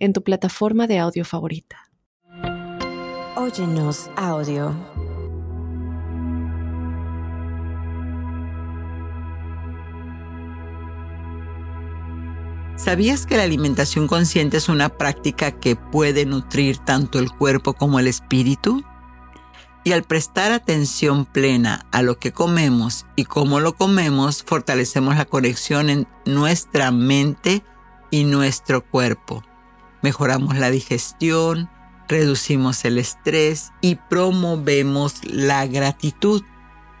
en tu plataforma de audio favorita. Óyenos audio. ¿Sabías que la alimentación consciente es una práctica que puede nutrir tanto el cuerpo como el espíritu? Y al prestar atención plena a lo que comemos y cómo lo comemos, fortalecemos la conexión en nuestra mente y nuestro cuerpo mejoramos la digestión, reducimos el estrés y promovemos la gratitud.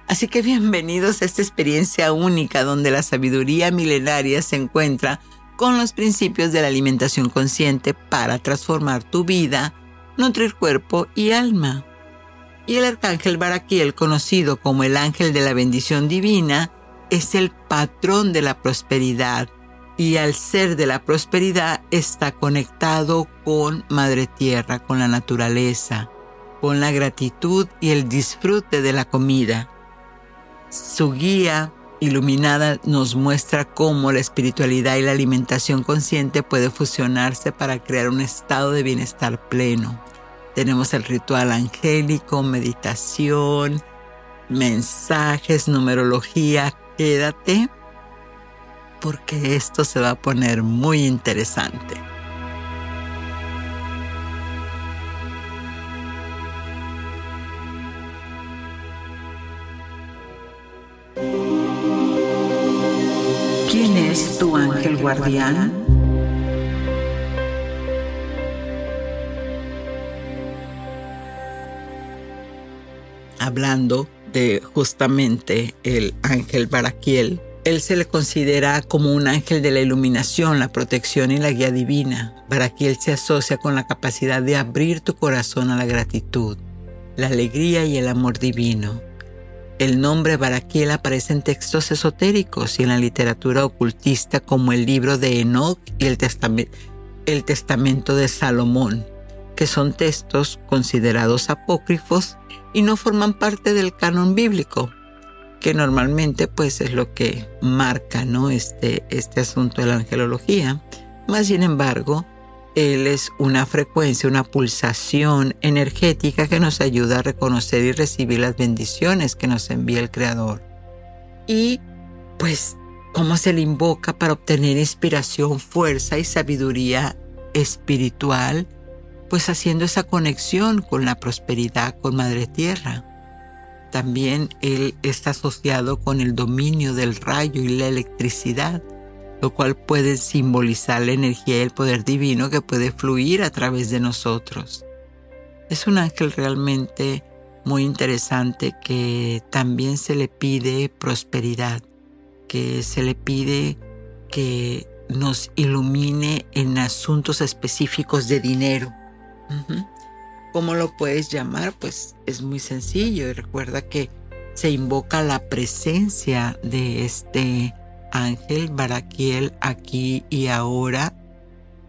Así que bienvenidos a esta experiencia única donde la sabiduría milenaria se encuentra con los principios de la alimentación consciente para transformar tu vida, nutrir cuerpo y alma. Y el arcángel Baraquiel, conocido como el ángel de la bendición divina, es el patrón de la prosperidad y al ser de la prosperidad está conectado con Madre Tierra, con la naturaleza, con la gratitud y el disfrute de la comida. Su guía iluminada nos muestra cómo la espiritualidad y la alimentación consciente puede fusionarse para crear un estado de bienestar pleno. Tenemos el ritual angélico, meditación, mensajes, numerología. Quédate porque esto se va a poner muy interesante. ¿Quién es tu ángel guardián? Hablando de justamente el ángel Baraquiel, él se le considera como un ángel de la iluminación, la protección y la guía divina. Para que él se asocia con la capacidad de abrir tu corazón a la gratitud, la alegría y el amor divino. El nombre Baraquiel aparece en textos esotéricos y en la literatura ocultista como el libro de Enoch y el, el Testamento de Salomón, que son textos considerados apócrifos y no forman parte del canon bíblico, que normalmente pues es lo que marca ¿no? este, este asunto de la angelología. Más sin embargo, él es una frecuencia, una pulsación energética que nos ayuda a reconocer y recibir las bendiciones que nos envía el Creador. Y pues, ¿cómo se le invoca para obtener inspiración, fuerza y sabiduría espiritual? Pues haciendo esa conexión con la prosperidad, con Madre Tierra. También él está asociado con el dominio del rayo y la electricidad, lo cual puede simbolizar la energía y el poder divino que puede fluir a través de nosotros. Es un ángel realmente muy interesante que también se le pide prosperidad, que se le pide que nos ilumine en asuntos específicos de dinero. ¿Cómo lo puedes llamar? Pues es muy sencillo y recuerda que se invoca la presencia de este ángel Baraquiel aquí y ahora.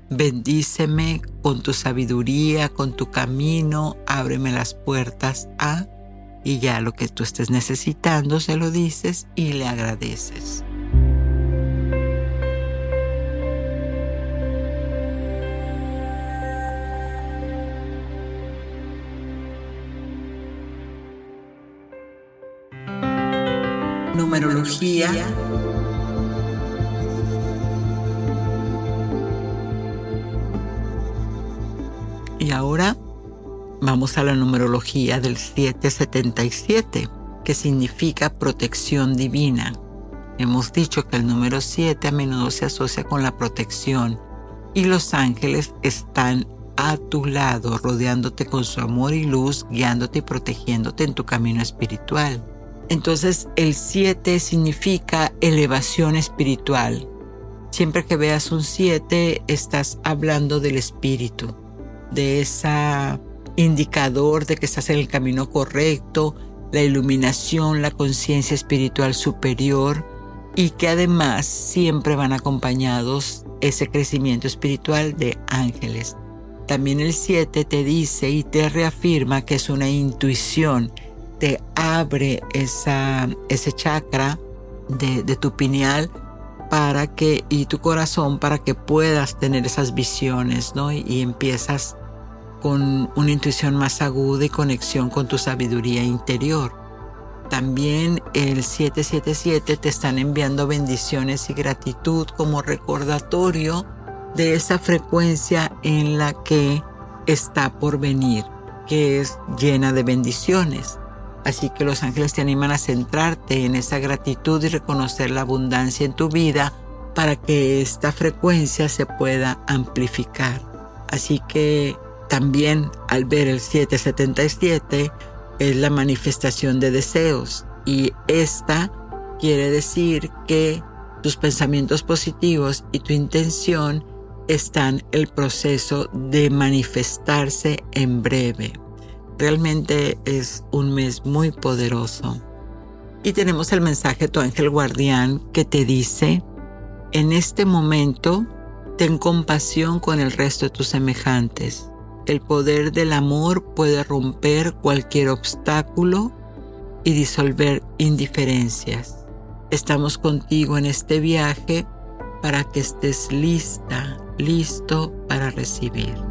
Bendíceme con tu sabiduría, con tu camino, ábreme las puertas a y ya lo que tú estés necesitando se lo dices y le agradeces. Numerología. Y ahora vamos a la numerología del 777, que significa protección divina. Hemos dicho que el número 7 a menudo se asocia con la protección y los ángeles están a tu lado, rodeándote con su amor y luz, guiándote y protegiéndote en tu camino espiritual. Entonces el 7 significa elevación espiritual. Siempre que veas un 7 estás hablando del espíritu. de ese indicador de que estás en el camino correcto, la iluminación, la conciencia espiritual superior y que además siempre van acompañados ese crecimiento espiritual de ángeles. También el 7 te dice y te reafirma que es una intuición, te abre esa, ese chakra de, tu pineal para que, y tu corazón para que puedas tener esas visiones, ¿no? Y, y empiezas con una intuición más aguda y conexión con tu sabiduría interior. También el 777 te están enviando bendiciones y gratitud como recordatorio de esa frecuencia en la que está por venir, que es llena de bendiciones. Así que los ángeles te animan a centrarte en esa gratitud y reconocer la abundancia en tu vida para que esta frecuencia se pueda amplificar. Así que también al ver el 777 es la manifestación de deseos y esta quiere decir que tus pensamientos positivos y tu intención están el proceso de manifestarse en breve. Realmente es un mes muy poderoso. Y tenemos el mensaje de tu ángel guardián que te dice, en este momento, ten compasión con el resto de tus semejantes. El poder del amor puede romper cualquier obstáculo y disolver indiferencias. Estamos contigo en este viaje para que estés lista, listo para recibir.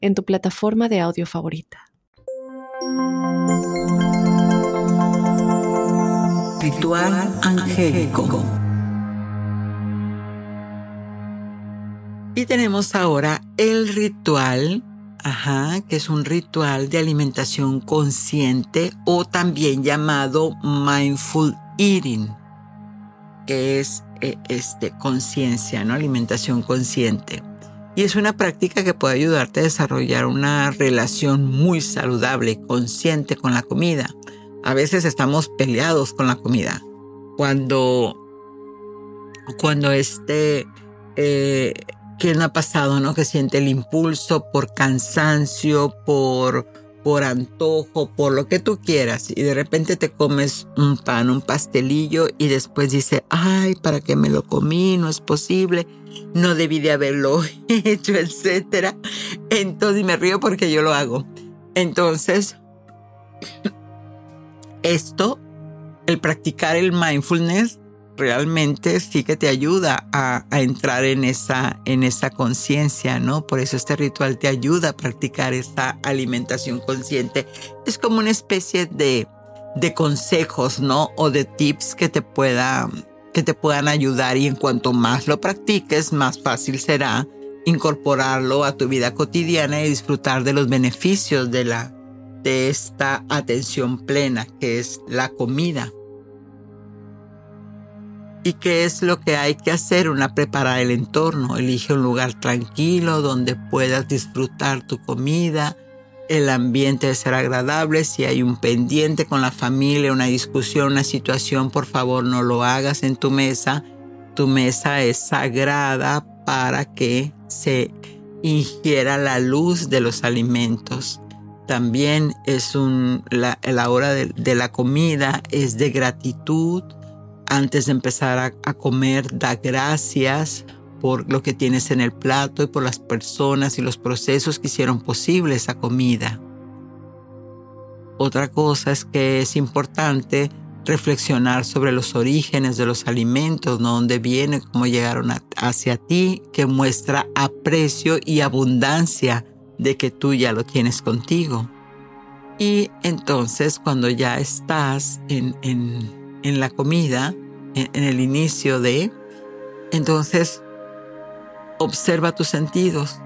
en tu plataforma de audio favorita. Ritual angélico. Y tenemos ahora el ritual, ajá, que es un ritual de alimentación consciente o también llamado mindful eating, que es eh, este conciencia, ¿no? Alimentación consciente y es una práctica que puede ayudarte a desarrollar una relación muy saludable, y consciente con la comida. A veces estamos peleados con la comida. Cuando, cuando este, eh, ¿quién ha pasado, no? Que siente el impulso por cansancio, por por antojo, por lo que tú quieras, y de repente te comes un pan, un pastelillo, y después dice, ay, ¿para qué me lo comí? No es posible, no debí de haberlo hecho, etcétera. Entonces me río porque yo lo hago. Entonces, esto, el practicar el mindfulness, realmente sí que te ayuda a, entrar en esa, en esa conciencia, ¿no? Por eso este ritual te ayuda a practicar esa alimentación consciente. Es como una especie de, de consejos, ¿no? O de tips que te, pueda, que te puedan ayudar y en cuanto más lo practiques, más fácil será incorporarlo a tu vida cotidiana y disfrutar de los beneficios de la de esta atención plena que es la comida. ¿Y qué es lo que hay que hacer? Una, preparar el entorno. Elige un lugar tranquilo donde puedas disfrutar tu comida. El ambiente debe ser agradable. Si hay un pendiente con la familia, una discusión, una situación, por favor no lo hagas en tu mesa. Tu mesa es sagrada para que se ingiera la luz de los alimentos. También es un, la, hora de la comida es de gratitud antes de empezar a, comer, da gracias por lo que tienes en el plato y por las personas y los procesos que hicieron posible esa comida. Otra cosa es que es importante reflexionar sobre los orígenes de los alimentos, ¿no? dónde vienen, cómo llegaron hacia ti, que muestra aprecio y abundancia de que tú ya lo tienes contigo. Y entonces cuando ya estás en en la comida, en, el inicio de, entonces observa tus sentidos,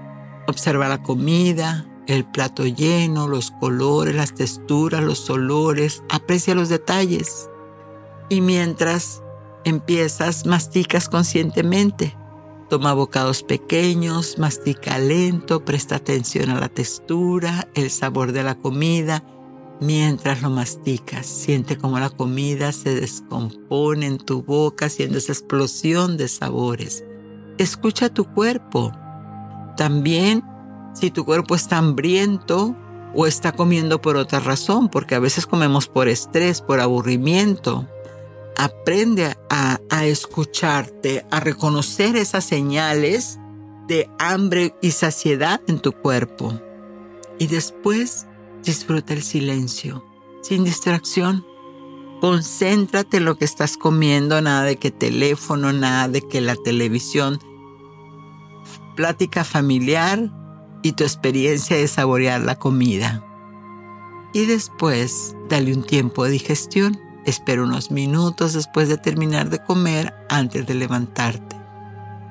Observa la comida, el plato lleno, los colores, las texturas, los olores. Aprecia los detalles. Y mientras empiezas, masticas conscientemente. Toma bocados pequeños, mastica lento, presta atención a la textura, el sabor de la comida. Mientras lo masticas, siente cómo la comida se descompone en tu boca haciendo esa explosión de sabores. Escucha tu cuerpo. También si tu cuerpo está hambriento o está comiendo por otra razón, porque a veces comemos por estrés, por aburrimiento, aprende a, escucharte, a reconocer esas señales de hambre y saciedad en tu cuerpo. Y después disfruta el silencio, sin distracción. Concéntrate en lo que estás comiendo, nada de que teléfono, nada de que la televisión. Plática familiar y tu experiencia de saborear la comida. Y después dale un tiempo de digestión Espera unos minutos después de terminar de comer antes de levantarte.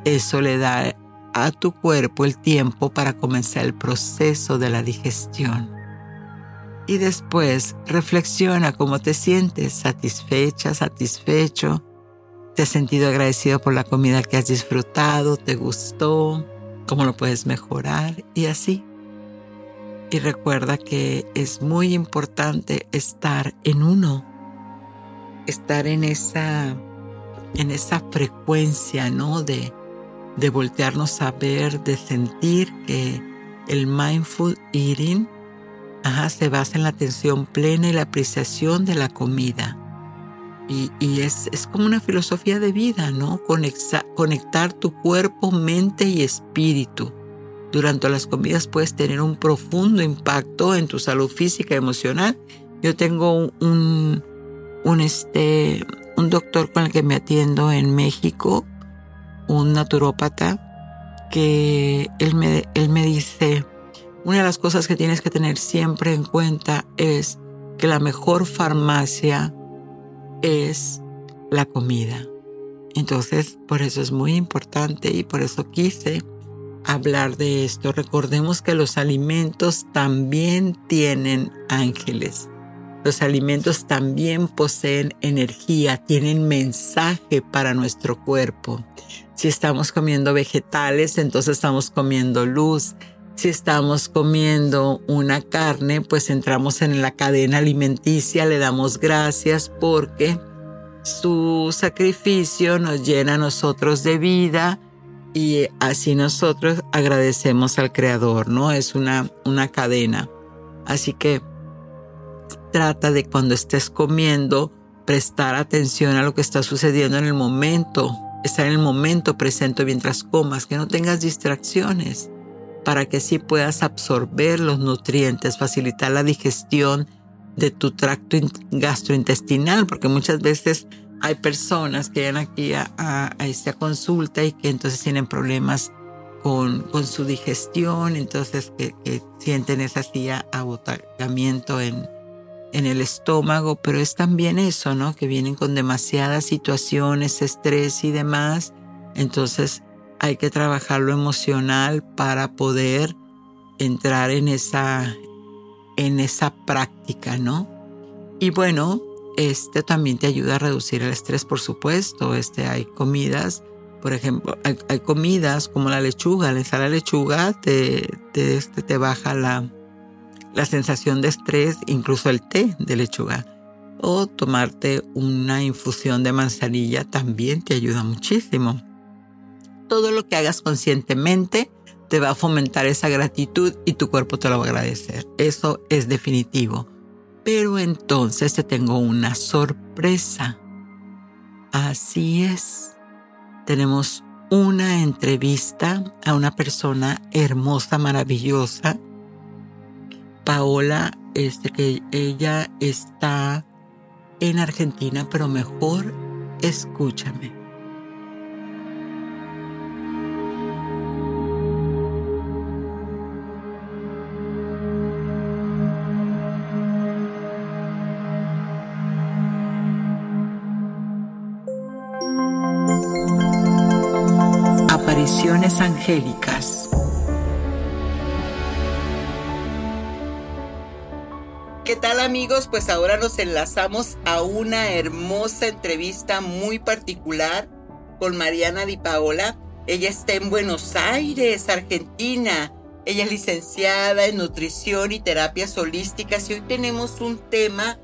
Eso le da a tu cuerpo el tiempo para comenzar el proceso de la digestión. Y después reflexiona cómo te sientes, satisfecha, satisfecho. ¿Te has sentido agradecido por la comida que has disfrutado? ¿Te gustó? ¿Cómo lo puedes mejorar? Y así. Y recuerda que es muy importante estar en uno estar en esa, en esa frecuencia, ¿no? De, de voltearnos a ver, de sentir que el mindful eating se basa en la atención plena y la apreciación de la comida. Y, es, es, como una filosofía de vida, ¿no? conectar tu cuerpo, mente y espíritu. Durante las comidas puedes tener un profundo impacto en tu salud física y emocional. Yo tengo un, un, este, un doctor con el que me atiendo en México, un naturópata, que él me, él me dice, una de las cosas que tienes que tener siempre en cuenta es que la mejor farmacia es la comida. Entonces, por eso es muy importante y por eso quise hablar de esto. Recordemos que los alimentos también tienen ángeles. Los alimentos también poseen energía, tienen mensaje para nuestro cuerpo. Si estamos comiendo vegetales, entonces estamos comiendo luz. Si estamos comiendo una carne, pues entramos en la cadena alimenticia, le damos gracias porque su sacrificio nos llena a nosotros de vida y así nosotros agradecemos al Creador, ¿no? Es una, una cadena. Así que trata de cuando estés comiendo prestar atención a lo que está sucediendo en el momento, estar en el momento presente mientras comas, que no tengas distracciones, para que así puedas absorber los nutrientes, facilitar la digestión de tu tracto gastrointestinal, porque muchas veces hay personas que llegan aquí a, esta consulta y que entonces tienen problemas con, con su digestión, entonces que, sienten esa agotamiento en, en el estómago, pero es también eso, ¿no? Que vienen con demasiadas situaciones, estrés y demás. Entonces hay que trabajar lo emocional para poder entrar en esa, en esa práctica, ¿no? Y bueno, este también te ayuda a reducir el estrés, por supuesto. Este, hay comidas, por ejemplo, hay, comidas como la lechuga. La ensalada de lechuga te, te, este, te baja la, la sensación de estrés, incluso el té de lechuga. O tomarte una infusión de manzanilla también te ayuda muchísimo. Todo lo que hagas conscientemente te va a fomentar esa gratitud y tu cuerpo te lo va a agradecer. Eso es definitivo. Pero entonces te tengo una sorpresa. Así es. Tenemos una entrevista a una persona hermosa, maravillosa, Paola, este, que ella está en Argentina, pero mejor escúchame. ¿Qué tal amigos? Pues ahora nos enlazamos a una hermosa entrevista muy particular con Mariana Di Paola. Ella está en Buenos Aires, Argentina. Ella es licenciada en nutrición y terapias holísticas y hoy tenemos un tema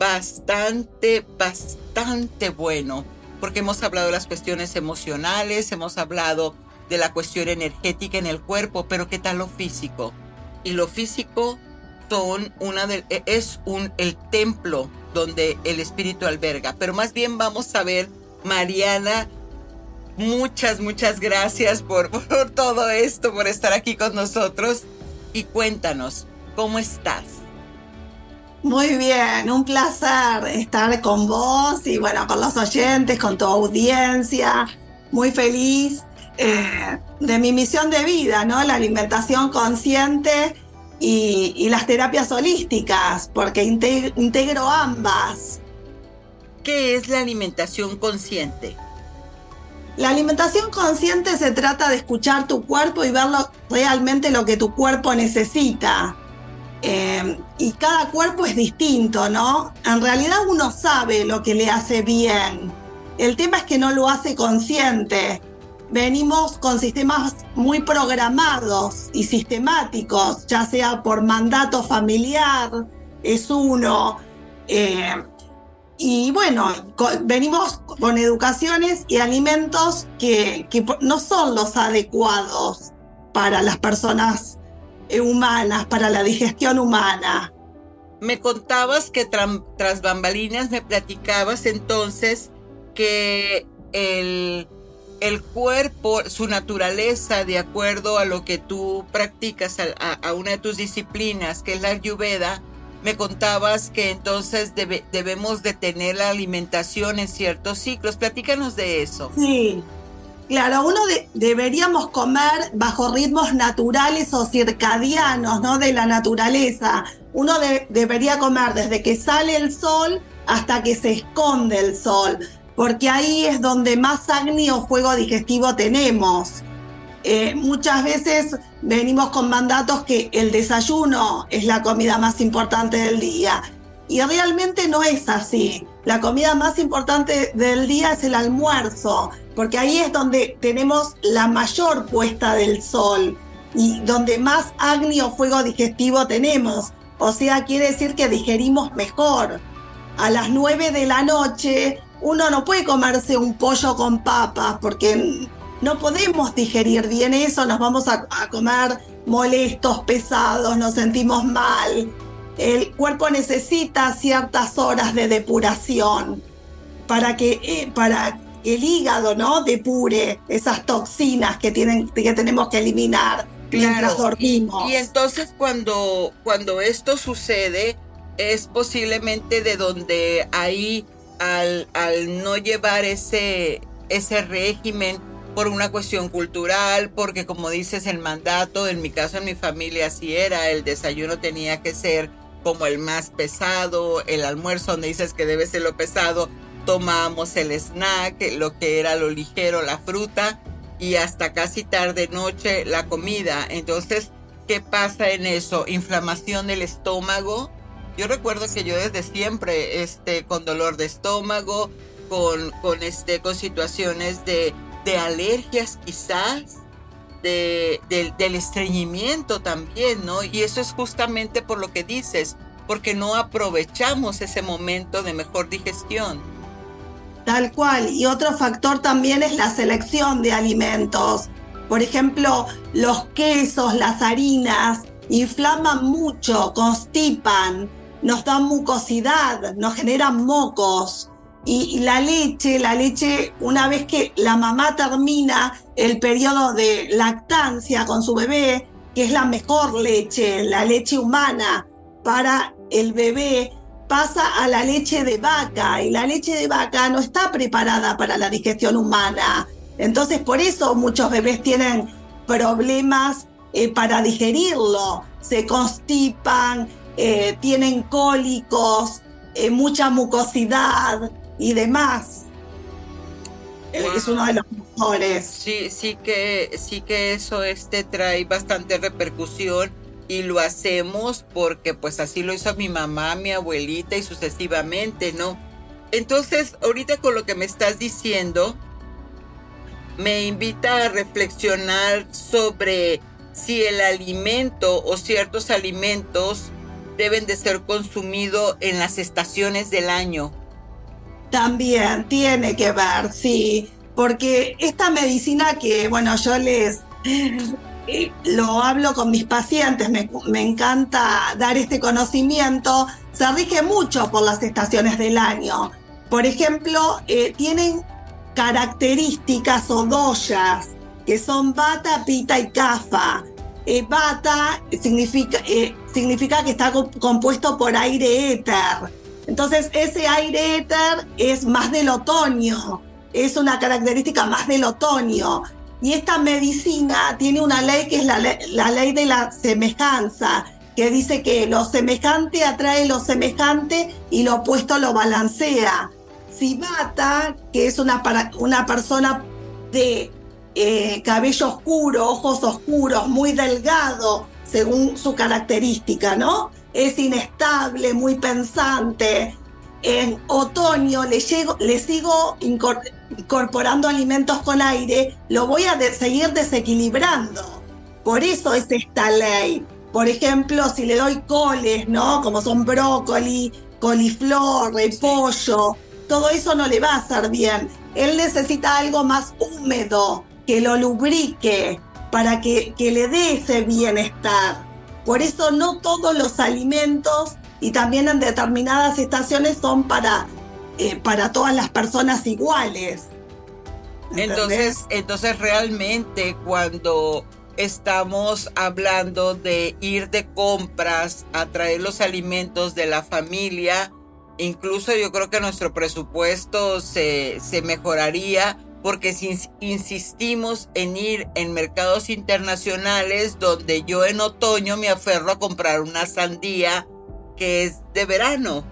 bastante, bastante bueno, porque hemos hablado de las cuestiones emocionales, hemos hablado de la cuestión energética en el cuerpo, pero ¿qué tal lo físico? Y lo físico son una de, e, es un, el templo donde el espíritu alberga. Pero más bien vamos a ver, Mariana, muchas, muchas gracias por, por todo esto, por estar aquí con nosotros. Y cuéntanos, ¿cómo estás? Muy bien, un placer estar con vos y bueno, con los oyentes, con tu audiencia. Muy feliz eh, de mi misión de vida, ¿no? La alimentación consciente y, las terapias holísticas, porque integro ambas. ¿Qué es la alimentación consciente? La alimentación consciente se trata de escuchar tu cuerpo y ver realmente lo que tu cuerpo necesita. Eh, y cada cuerpo es distinto, ¿no? En realidad uno sabe lo que le hace bien. El tema es que no lo hace consciente venimos con sistemas muy programados y sistemáticos, ya sea por mandato familiar, es uno. Eh, y bueno, venimos con educaciones y alimentos que, no son los adecuados para las personas eh, humanas, para la digestión humana. Me contabas que tras bambalinas me platicabas entonces que el el cuerpo, su naturaleza, de acuerdo a lo que tú practicas, a, una de tus disciplinas, que es la ayurveda, me contabas que entonces debemos de tener la alimentación en ciertos ciclos. Platícanos de eso. Sí, claro, uno deberíamos comer bajo ritmos naturales o circadianos, ¿no? De la naturaleza. Uno debería comer desde que sale el sol hasta que se esconde el sol porque ahí es donde más acné o fuego digestivo tenemos. Eh, muchas veces venimos con mandatos que el desayuno es la comida más importante del día y realmente no es así. La comida más importante del día es el almuerzo, porque ahí es donde tenemos la mayor puesta del sol y donde más acné o fuego digestivo tenemos. O sea, quiere decir que digerimos mejor. A las 9 de la noche uno no puede comerse un pollo con papas porque no podemos digerir bien eso, nos vamos a, comer molestos, pesados, nos sentimos mal. El cuerpo necesita ciertas horas de depuración para que, eh, para el hígado no depure esas toxinas que, tienen, que tenemos que eliminar mientras dormimos. Y, entonces cuando, cuando esto sucede, es posiblemente de donde hay al, no llevar ese, ese régimen por una cuestión cultural, porque como dices, el mandato, en mi caso, en mi familia, así era, el desayuno tenía que ser como el más pesado, el almuerzo donde dices que debe ser lo pesado, tomamos el snack, lo que era lo ligero, la fruta, y hasta casi tarde noche la comida. Entonces, ¿qué pasa en eso? Inflamación del estómago, yo recuerdo que yo desde siempre, este, con dolor de estómago, con, con, este, con situaciones de, de alergias quizás, de, del estreñimiento también, ¿no? Y eso es justamente por lo que dices, porque no aprovechamos ese momento de mejor digestión. Tal cual. Y otro factor también es la selección de alimentos. Por ejemplo, los quesos, las harinas, inflaman mucho, constipan nos dan mucosidad, nos generan mocos. Y, la leche, la leche, una vez que la mamá termina el periodo de lactancia con su bebé, que es la mejor leche, la leche humana para el bebé, pasa a la leche de vaca y la leche de vaca no está preparada para la digestión humana. Entonces por eso muchos bebés tienen problemas eh, para digerirlo, se constipan, eh, tienen cólicos, eh, mucha mucosidad y demás. Eh, es uno de los mejores. Sí, sí que, sí que eso este trae bastante repercusión y lo hacemos porque pues así lo hizo mi mamá, mi abuelita y sucesivamente, ¿no? Entonces, ahorita con lo que me estás diciendo, me invita a reflexionar sobre si el alimento o ciertos alimentos deben de ser consumidos en las estaciones del año. También tiene que ver, sí, porque esta medicina que, bueno, yo les eh, lo hablo con mis pacientes, me, encanta dar este conocimiento, se rige mucho por las estaciones del año. Por ejemplo, eh, tienen características o doyas que son bata, pita y kafa. Eh, bata significa, significa que está compuesto por aire éter. Entonces ese aire éter es más del otoño, es una característica más del otoño. Y esta medicina tiene una ley que es la, ley de la semejanza, que dice que lo semejante atrae lo semejante y lo opuesto lo balancea. Sibata, que es una, una persona de eh, cabello oscuro, ojos oscuros, muy delgado, según su característica, ¿no? Es inestable, muy pensante. En otoño le, llego, le sigo incorporando alimentos con aire, lo voy a seguir desequilibrando. Por eso es esta ley. Por ejemplo, si le doy coles, ¿no? Como son brócoli, coliflor, repollo, todo eso no le va a hacer bien. Él necesita algo más húmedo, que lo lubrique, para que, que le dé ese bienestar. Por eso no todos los alimentos y también en determinadas estaciones son para eh, para todas las personas iguales. Entonces, entonces realmente cuando estamos hablando de ir de compras a traer los alimentos de la familia, incluso yo creo que nuestro presupuesto se, se mejoraría porque si insistimos en ir en mercados internacionales donde yo en otoño me aferro a comprar una sandía que es de verano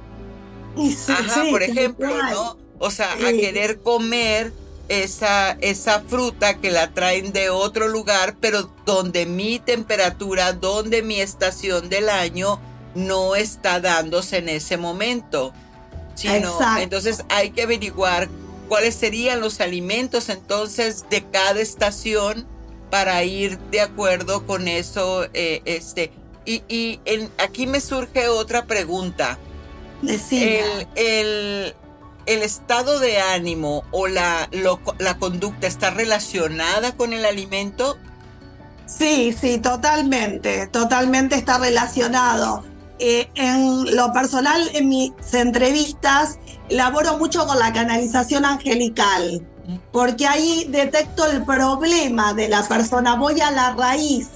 Ajá, por ejemplo, ¿no? O sea, a querer comer esa, esa fruta que la traen de otro lugar, pero donde mi temperatura, donde mi estación del año no está dándose en ese momento. entonces hay que averiguar cuáles serían los alimentos entonces de cada estación para ir de acuerdo con eso. Eh, este. Y, y aquí me surge otra pregunta. El, el, el, estado de ánimo o la, la conducta está relacionada con el alimento. Sí, sí, totalmente, totalmente está relacionado. Eh, en lo personal, en mis entrevistas, laboro mucho con la canalización angelical, porque ahí detecto el problema de la persona, voy a la raíz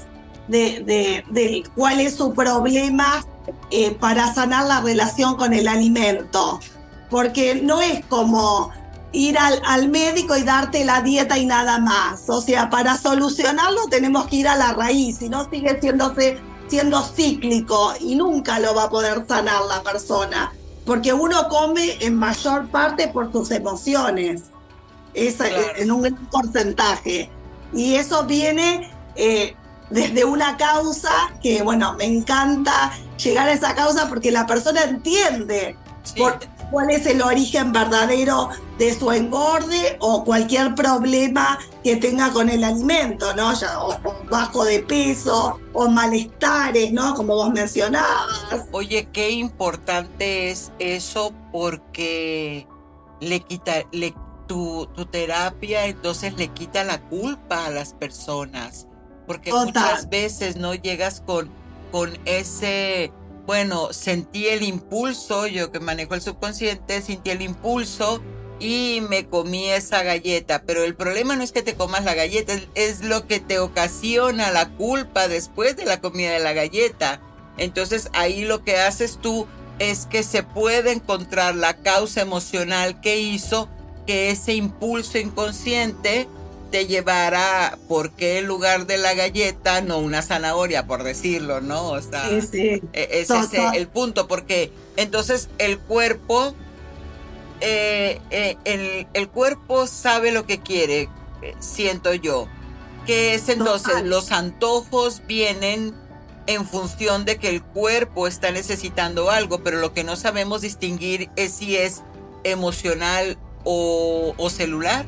de, de, de cuál es su problema eh, para sanar la relación con el alimento. Porque no es como ir al, médico y darte la dieta y nada más. O sea, para solucionarlo tenemos que ir a la raíz, si no sigue siendo cíclico y nunca lo va a poder sanar la persona. Porque uno come en mayor parte por sus emociones, es, en un gran porcentaje. Y eso viene eh, desde una causa que, bueno, me encanta llegar a esa causa porque la persona entiende cuál es el origen verdadero de su engorde o cualquier problema que tenga con el alimento, ¿no? o, bajo de peso o malestares, ¿no? Como vos mencionabas. Oye, qué importante es eso porque le quita, le, tu, tu terapia entonces le quita la culpa a las personas porque muchas veces no llegas con, con ese, bueno, sentí el impulso, yo que manejo el subconsciente, sentí el impulso y me comí esa galleta, pero el problema no es que te comas la galleta, es, lo que te ocasiona la culpa después de la comida de la galleta. Entonces ahí lo que haces tú es que se puede encontrar la causa emocional que hizo que ese impulso inconsciente te llevará por qué en lugar de la galleta no una zanahoria, por decirlo, ¿no? O sea, e, ese es el punto, porque entonces el cuerpo, eh, eh, el, el, cuerpo sabe lo que quiere, eh, siento yo. Que es entonces los antojos vienen en función de que el cuerpo está necesitando algo, pero lo que no sabemos distinguir es si es emocional o, o celular.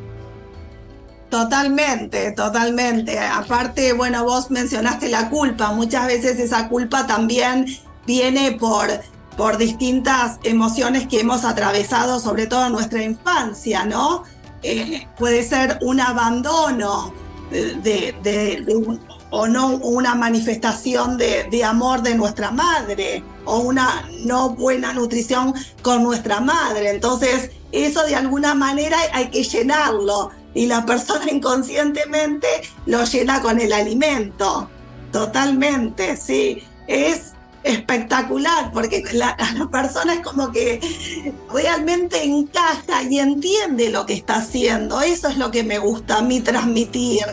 Totalmente, totalmente. Aparte, bueno, vos mencionaste la culpa. Muchas veces esa culpa también viene por, por distintas emociones que hemos atravesado, sobre todo en nuestra infancia, ¿no? Eh, puede ser un abandono de, o no una manifestación de, de, amor de nuestra madre o una no buena nutrición con nuestra madre. Entonces, eso de alguna manera hay que llenarlo y la persona inconscientemente lo llena con el alimento. Totalmente, sí. Es espectacular porque la, la, persona es como que realmente encaja y entiende lo que está haciendo. Eso es lo que me gusta a mí transmitir.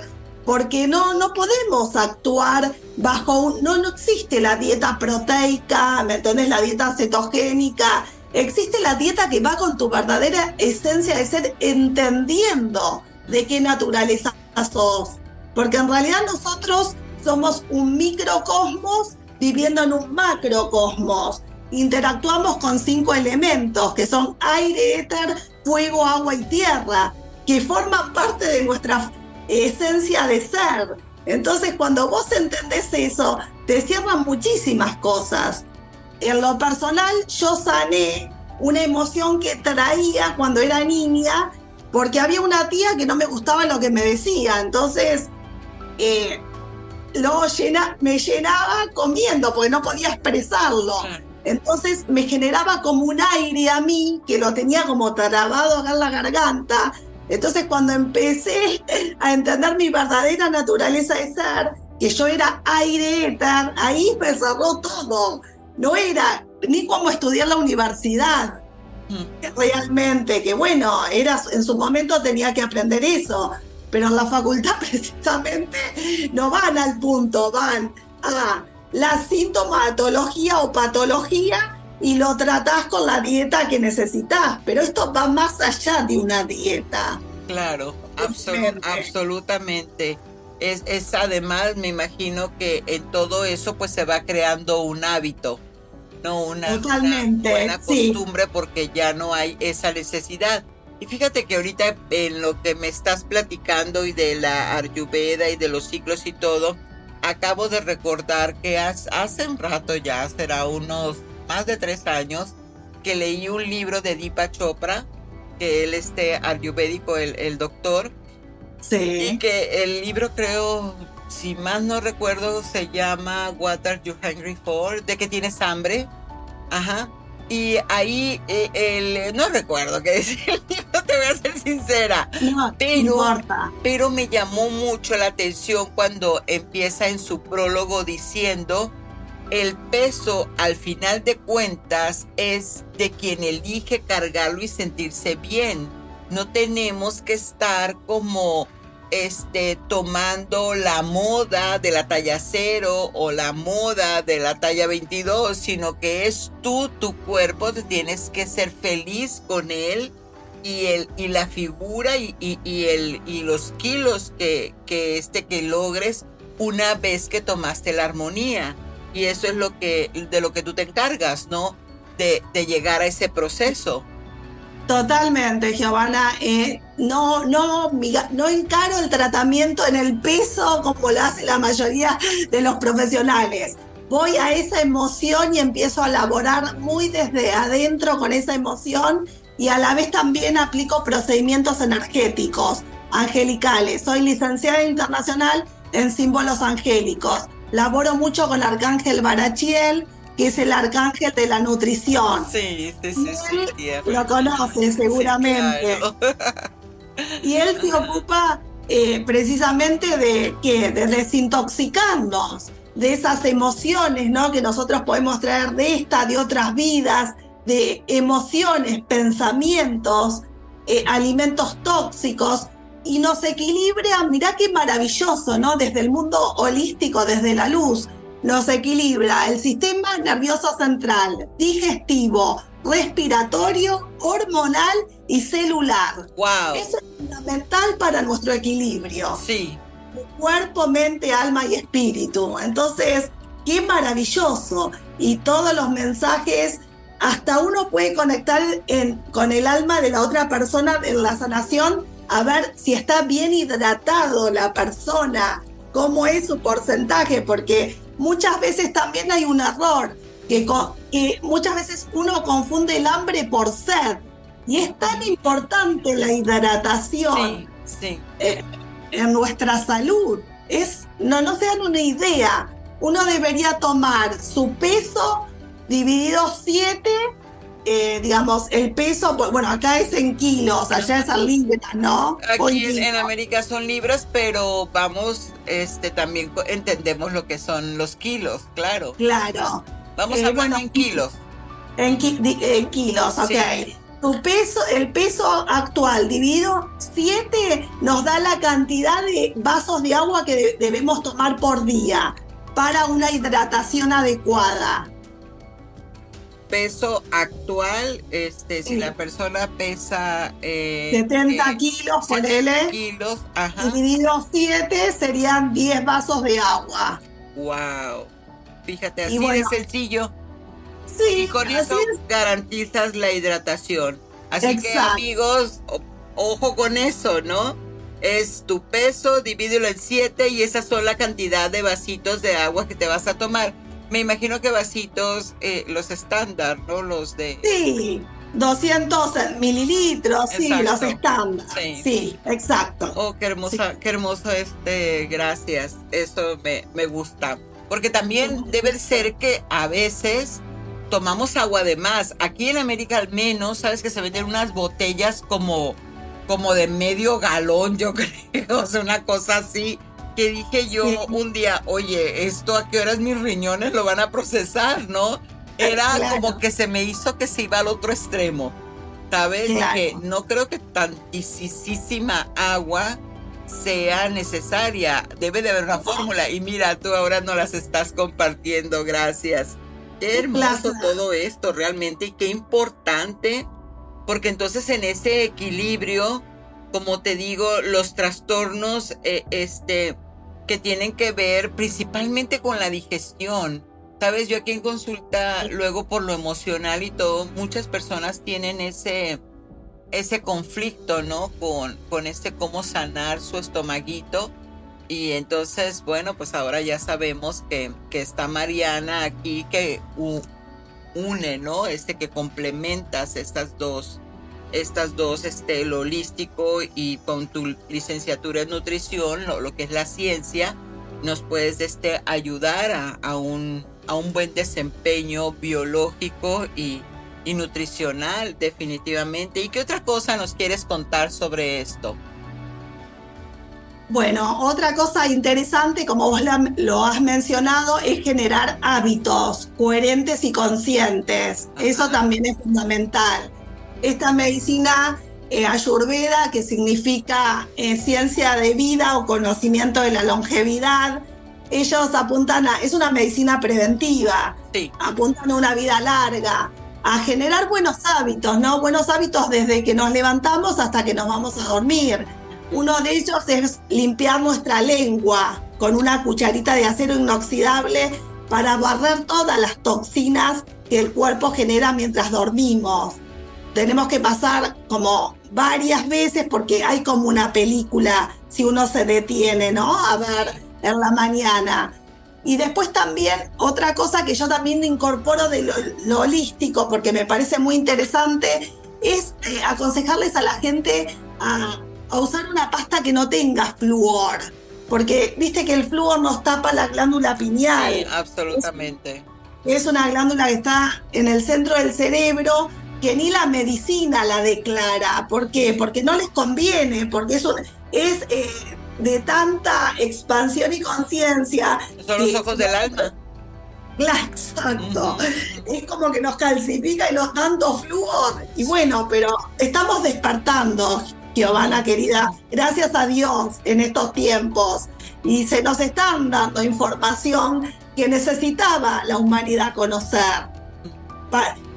Porque no, no podemos actuar bajo un... No, no existe la dieta proteica, ¿me entendés? La dieta cetogénica. Existe la dieta que va con tu verdadera esencia de ser entendiendo de qué naturaleza sos. Porque en realidad nosotros somos un microcosmos viviendo en un macrocosmos. Interactuamos con cinco elementos que son aire, éter, fuego, agua y tierra, que forman parte de nuestra esencia de ser. Entonces cuando vos entendés eso, te cierran muchísimas cosas. En lo personal, yo sané una emoción que traía cuando era niña porque había una tía que no me gustaba lo que me decía, entonces eh, lo llena, me llenaba comiendo porque no podía expresarlo. Entonces me generaba como un aire a mí que lo tenía como trabado acá en la garganta. Entonces cuando empecé a entender mi verdadera naturaleza de ser, que yo era aire éter, ahí me cerró todo. No era ni como estudiar la universidad. Realmente, que bueno, era, en su momento tenía que aprender eso, pero en la facultad precisamente no van al punto, van a la sintomatología o patología y lo tratás con la dieta que necesitas, pero esto va más allá de una dieta. Claro, absolutamente. Es, es además, me imagino que en todo eso pues se va creando un hábito una, buena costumbre porque ya no hay esa necesidad. Y fíjate que ahorita en lo que me estás platicando y de la Ayurveda y de los ciclos y todo, acabo de recordar que hace un rato ya, será unos más de tres años, que leí un libro de Deepa Chopra, que él este ayurvédico, el, el doctor. Sí. Y que el libro creo, si más no recuerdo, se llama What Are You Hungry For? De que tienes hambre. Ajá. Y ahí eh, el, no recuerdo qué decir el libro, te voy a ser sincera. No, pero, pero me llamó mucho la atención cuando empieza en su prólogo diciendo el peso al final de cuentas es de quien elige cargarlo y sentirse bien. No tenemos que estar como este, tomando la moda de la talla 0 o la moda de la talla 22, sino que es tú, tu cuerpo, tienes que ser feliz con él y, el, y la figura y, el, y los kilos que, que, este, que logres una vez que tomaste la armonía. Y eso es lo que, de lo que tú te encargas, ¿no? De, de llegar a ese proceso. Totalmente, Giovanna. Eh, no, no, no encaro el tratamiento en el peso como lo hace la mayoría de los profesionales. Voy a esa emoción y empiezo a laborar muy desde adentro con esa emoción y a la vez también aplico procedimientos energéticos, angelicales. Soy licenciada internacional en símbolos angélicos. Laboro mucho con Arcángel Barachiel, que es el arcángel de la nutrición. Sí, sí, sí, sí Lo conoce seguramente. y él se ocupa eh, precisamente de que de desintoxicarnos de esas emociones, ¿no? Que nosotros podemos traer de esta, de otras vidas, de emociones, pensamientos, eh, alimentos tóxicos y nos equilibra, mirá qué maravilloso, ¿no? Desde el mundo holístico, desde la luz, nos equilibra el sistema nervioso central, digestivo, respiratorio, hormonal y celular. Wow. Eso es fundamental para nuestro equilibrio. Sí. Cuerpo, mente, alma y espíritu. Entonces, qué maravilloso. Y todos los mensajes, hasta uno puede conectar con el alma de la otra persona en la sanación, a ver si está bien hidratado la persona, cómo es su porcentaje, porque muchas veces también hay un error, que, que muchas veces uno confunde el hambre por sed. Y es tan importante la hidratación eh, en nuestra salud. Es, no, no se dan una idea. Uno debería tomar su peso dividido 7, eh, digamos, el peso, bueno, acá es en kilos, allá es en libras, ¿no? Aquí en, América son libras, pero vamos, este, también entendemos lo que son los kilos, claro. Claro. Vamos a eh, bueno, en kilos. En, kilos, ok peso, el peso actual dividido 7 nos da la cantidad de vasos de agua que debemos tomar por día para una hidratación adecuada. Peso actual, este, si la persona pesa 70 eh, kilos, por kilos, dividido 7 serían 10 vasos de agua. Wow. Fíjate, así de sencillo Sí, y con eso garantizas la hidratación. Así que amigos, ojo con eso, ¿no? Es tu peso, divídelo en siete y esa son la cantidad de vasitos de agua que te vas a tomar. Me imagino que vasitos, eh, los estándar, ¿no? Los de... Sí, 200 mililitros, sí, los estándar. Sí. exacto. Oh, qué hermosa, qué hermoso este, gracias. Eso me, me gusta. Porque también debe ser que a veces tomamos agua de más. Aquí en América al menos, sabes que se venden unas botellas como, como de medio galón, yo creo, o sea, una cosa así. Que dije yo un día, oye, esto a qué horas mis riñones lo van a procesar, ¿no? Era como que se me hizo que se iba al otro extremo. ¿Sabes? Que no creo que tantísima agua sea necesaria. Debe de haber una fórmula. Y mira, tú ahora no las estás compartiendo. Gracias. Qué hermoso todo esto realmente y qué importante, porque entonces en ese equilibrio, como te digo, los trastornos eh, este, que tienen que ver principalmente con la digestión. Sabes, yo aquí en consulta, luego por lo emocional y todo, muchas personas tienen ese, ese conflicto, ¿no? Con, con este cómo sanar su estomaguito y entonces, bueno, pues ahora ya sabemos que, está Mariana aquí que une, ¿no? Este que complementas estas dos, estas dos, este, el holístico y con tu licenciatura en nutrición, lo, lo que es la ciencia, nos puedes este, ayudar a, un, a un buen desempeño biológico y, y nutricional, definitivamente. ¿Y qué otra cosa nos quieres contar sobre esto? Bueno, otra cosa interesante, como vos lo has mencionado, es generar hábitos coherentes y conscientes. Eso también es fundamental. Esta medicina eh, ayurveda, que significa eh, ciencia de vida o conocimiento de la longevidad, ellos apuntan a, es una medicina preventiva, apuntan a una vida larga, a generar buenos hábitos, ¿no? Buenos hábitos desde que nos levantamos hasta que nos vamos a dormir uno de ellos es limpiar nuestra lengua con una cucharita de acero inoxidable para barrer todas las toxinas que el cuerpo genera mientras dormimos. Tenemos que pasar como varias veces porque hay como una película si uno se detiene, ¿no? A ver en la mañana. Y después también otra cosa que yo también incorporo de lo, holístico porque me parece muy interesante es eh, aconsejarles a la gente a a usar una pasta que no tenga flúor. Porque viste que el flúor nos tapa la glándula pineal. Sí, absolutamente. Es, una glándula que está en el centro del cerebro que ni la medicina la declara. ¿Por qué? Porque no les conviene, porque eso es eh, de tanta expansión y conciencia. Son los ojos del alma. Exacto. Es como que nos calcifica y nos dando flúor. Y bueno, pero estamos despertando. Giovanna querida, gracias a Dios en estos tiempos y se nos están dando información que necesitaba la humanidad conocer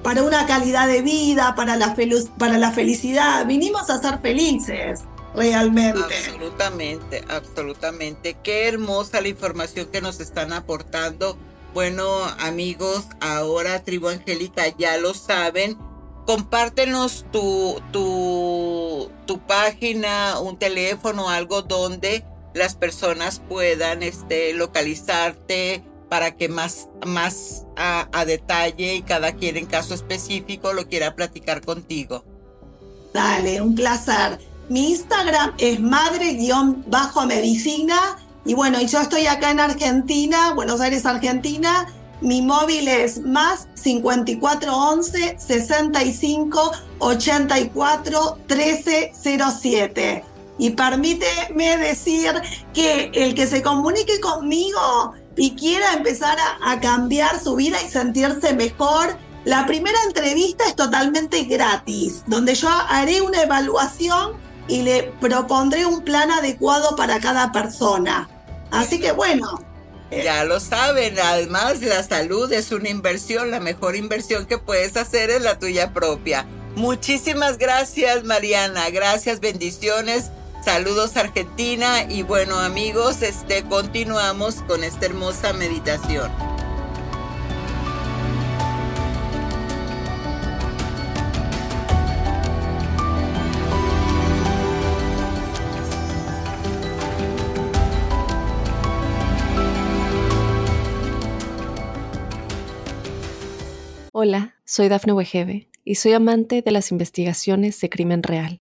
para, una calidad de vida, para la, para la felicidad. Vinimos a ser felices, realmente. Absolutamente, absolutamente. Qué hermosa la información que nos están aportando bueno amigos, ahora Tribu Angélica ya lo saben. Compártenos tu, tu, tu página, un teléfono, algo donde las personas puedan este, localizarte para que más, más a, a detalle y cada quien en caso específico lo quiera platicar contigo. Dale, un placer. Mi Instagram es madre-medicina y bueno, yo estoy acá en Argentina, Buenos Aires, Argentina. Mi móvil es más 5411 65 84 1307. Y permíteme decir que el que se comunique conmigo y quiera empezar a, cambiar su vida y sentirse mejor, la primera entrevista es totalmente gratis, donde yo haré una evaluación y le propondré un plan adecuado para cada persona. Así que bueno. Ya lo saben, además la salud es una inversión, la mejor inversión que puedes hacer es la tuya propia. Muchísimas gracias Mariana, gracias, bendiciones, saludos Argentina y bueno amigos, este continuamos con esta hermosa meditación. Hola, soy Dafne Wegebe y soy amante de las investigaciones de crimen real.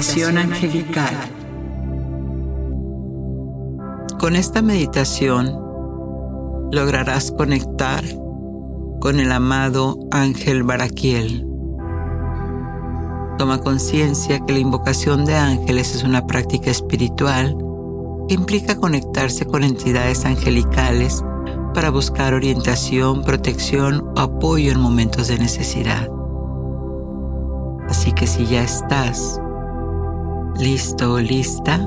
Meditación angelical. Con esta meditación lograrás conectar con el amado ángel Baraquiel. Toma conciencia que la invocación de ángeles es una práctica espiritual que implica conectarse con entidades angelicales para buscar orientación, protección o apoyo en momentos de necesidad. Así que si ya estás listo o lista,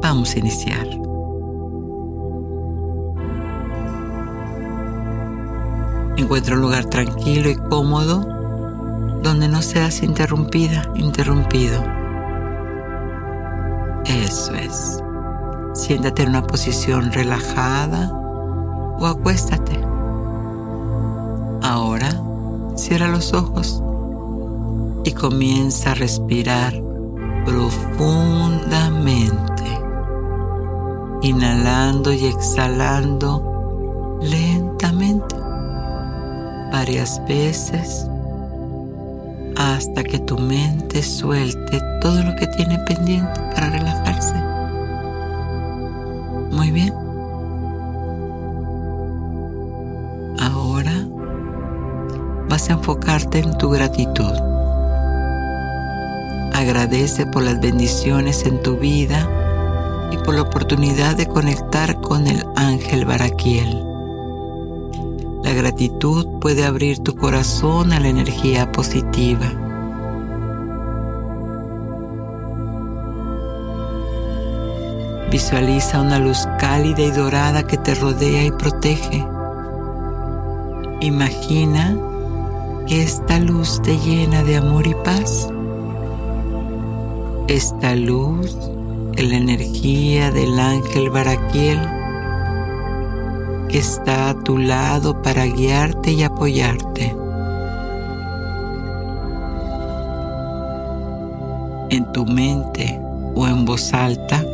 vamos a iniciar. Encuentra un lugar tranquilo y cómodo donde no seas interrumpida, interrumpido. Eso es. Siéntate en una posición relajada o acuéstate. Ahora cierra los ojos y comienza a respirar profundamente, inhalando y exhalando lentamente varias veces hasta que tu mente suelte todo lo que tiene pendiente para relajarse. Muy bien. a enfocarte en tu gratitud. Agradece por las bendiciones en tu vida y por la oportunidad de conectar con el ángel Baraquiel. La gratitud puede abrir tu corazón a la energía positiva. Visualiza una luz cálida y dorada que te rodea y protege. Imagina que esta luz te llena de amor y paz. Esta luz la energía del ángel Baraquiel que está a tu lado para guiarte y apoyarte. En tu mente o en voz alta,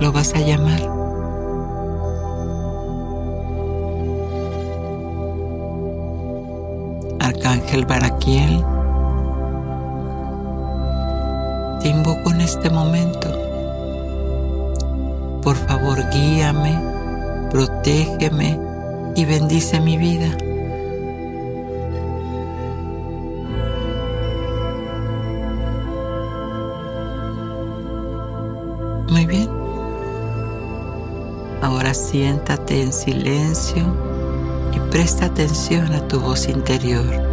lo vas a llamar. Arcángel Baraquiel, te invoco en este momento. Por favor, guíame, protégeme y bendice mi vida. Muy bien. Ahora siéntate en silencio y presta atención a tu voz interior.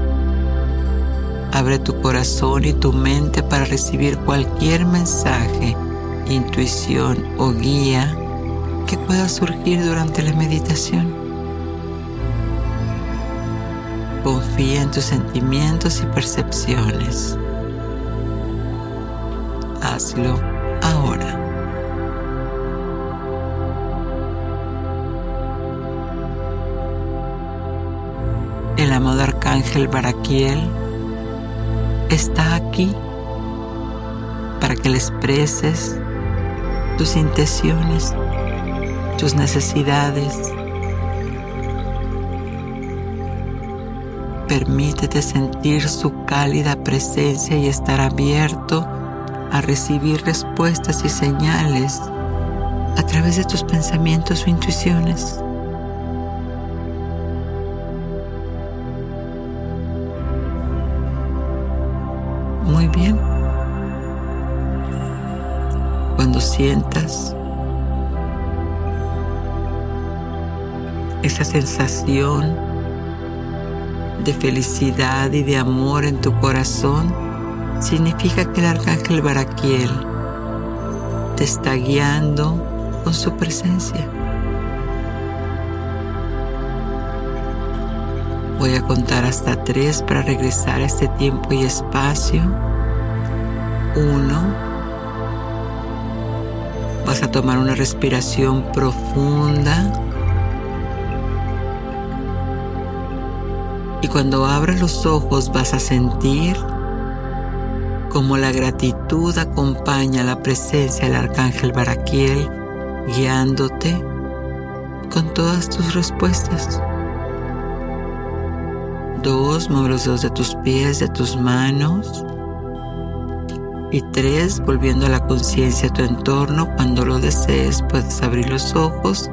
Abre tu corazón y tu mente para recibir cualquier mensaje, intuición o guía que pueda surgir durante la meditación. Confía en tus sentimientos y percepciones. Hazlo ahora. El amado arcángel Baraquiel está aquí para que le expreses tus intenciones, tus necesidades. Permítete sentir su cálida presencia y estar abierto a recibir respuestas y señales a través de tus pensamientos o intuiciones. Sientas esa sensación de felicidad y de amor en tu corazón, significa que el arcángel Baraquiel te está guiando con su presencia. Voy a contar hasta tres para regresar a este tiempo y espacio. Uno. Vas a tomar una respiración profunda. Y cuando abras los ojos vas a sentir como la gratitud acompaña la presencia del arcángel Baraquiel guiándote con todas tus respuestas. Dos, mueve los dedos de tus pies, de tus manos. Y tres, volviendo a la conciencia a tu entorno, cuando lo desees puedes abrir los ojos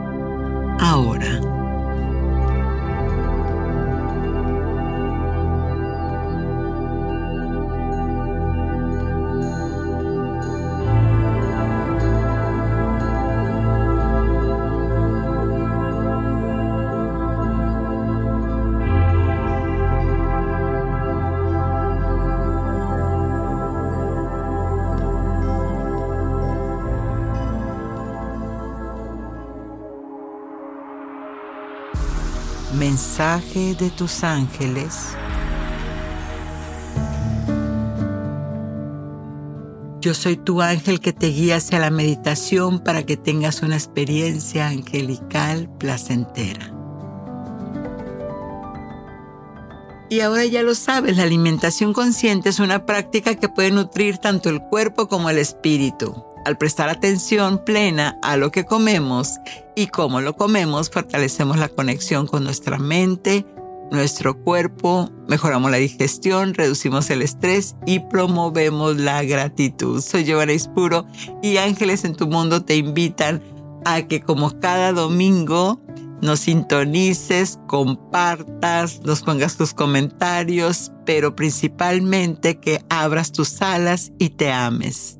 de tus ángeles. Yo soy tu ángel que te guía hacia la meditación para que tengas una experiencia angelical placentera. Y ahora ya lo sabes, la alimentación consciente es una práctica que puede nutrir tanto el cuerpo como el espíritu. Al prestar atención plena a lo que comemos y cómo lo comemos, fortalecemos la conexión con nuestra mente, nuestro cuerpo, mejoramos la digestión, reducimos el estrés y promovemos la gratitud. Soy Giovanna Ispuro y Ángeles en tu Mundo te invitan a que como cada domingo nos sintonices, compartas, nos pongas tus comentarios, pero principalmente que abras tus alas y te ames.